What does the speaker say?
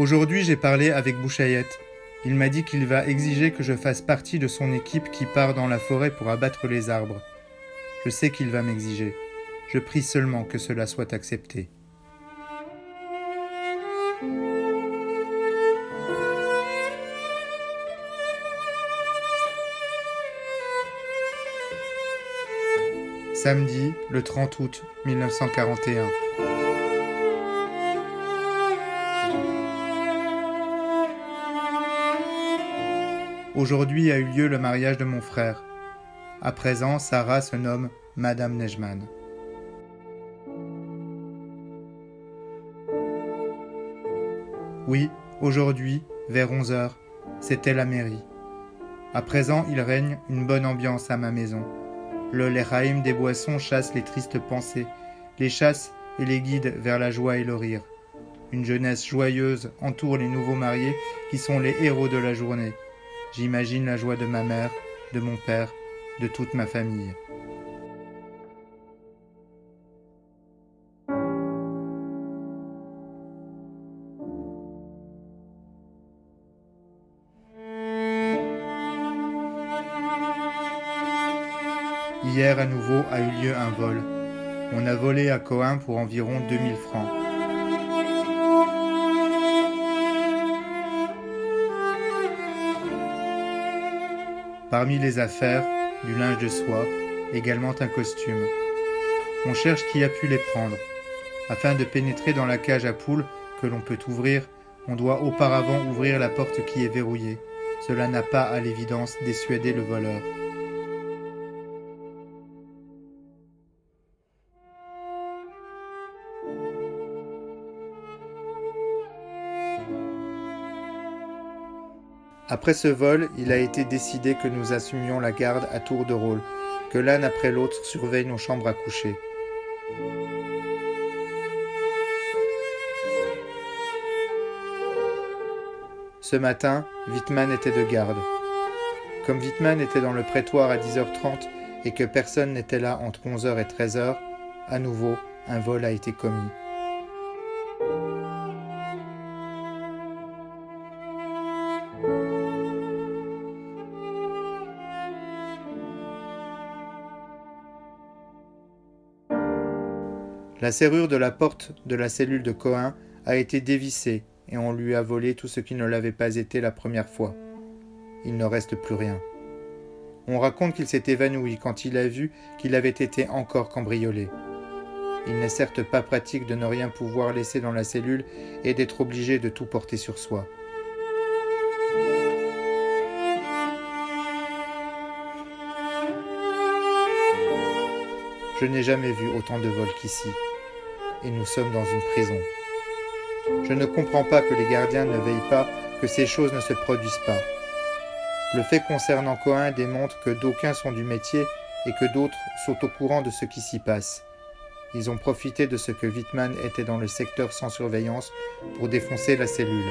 Aujourd'hui, j'ai parlé avec Bouchayet. Il m'a dit qu'il va exiger que je fasse partie de son équipe qui part dans la forêt pour abattre les arbres. Je sais qu'il va m'exiger. Je prie seulement que cela soit accepté. Samedi, le 30 août 1941. Aujourd'hui a eu lieu le mariage de mon frère. À présent, Sarah se nomme Madame Nejman. Oui, aujourd'hui, vers 11 heures, c'était la mairie. À présent, il règne une bonne ambiance à ma maison. Le Lechaim des boissons chasse les tristes pensées, les chasse et les guide vers la joie et le rire. Une jeunesse joyeuse entoure les nouveaux mariés qui sont les héros de la journée. J'imagine la joie de ma mère, de mon père, de toute ma famille. Hier à nouveau a eu lieu un vol. On a volé à Cohen pour environ 2000 francs. Parmi les affaires, du linge de soie, également un costume. On cherche qui a pu les prendre. Afin de pénétrer dans la cage à poules que l'on peut ouvrir, on doit auparavant ouvrir la porte qui est verrouillée. Cela n'a pas à l'évidence dissuadé le voleur. Après ce vol, il a été décidé que nous assumions la garde à tour de rôle, que l'un après l'autre surveille nos chambres à coucher. Ce matin, Wittmann était de garde. Comme Wittmann était dans le prétoire à 10h30 et que personne n'était là entre 11h et 13h, à nouveau, un vol a été commis. La serrure de la porte de la cellule de Cohen a été dévissée et on lui a volé tout ce qui ne l'avait pas été la première fois. Il ne reste plus rien. On raconte qu'il s'est évanoui quand il a vu qu'il avait été encore cambriolé. Il n'est certes pas pratique de ne rien pouvoir laisser dans la cellule et d'être obligé de tout porter sur soi. Je n'ai jamais vu autant de vols qu'ici et nous sommes dans une prison. Je ne comprends pas que les gardiens ne veillent pas que ces choses ne se produisent pas. Le fait concernant Cohen démontre que d'aucuns sont du métier et que d'autres sont au courant de ce qui s'y passe. Ils ont profité de ce que Wittmann était dans le secteur sans surveillance pour défoncer la cellule.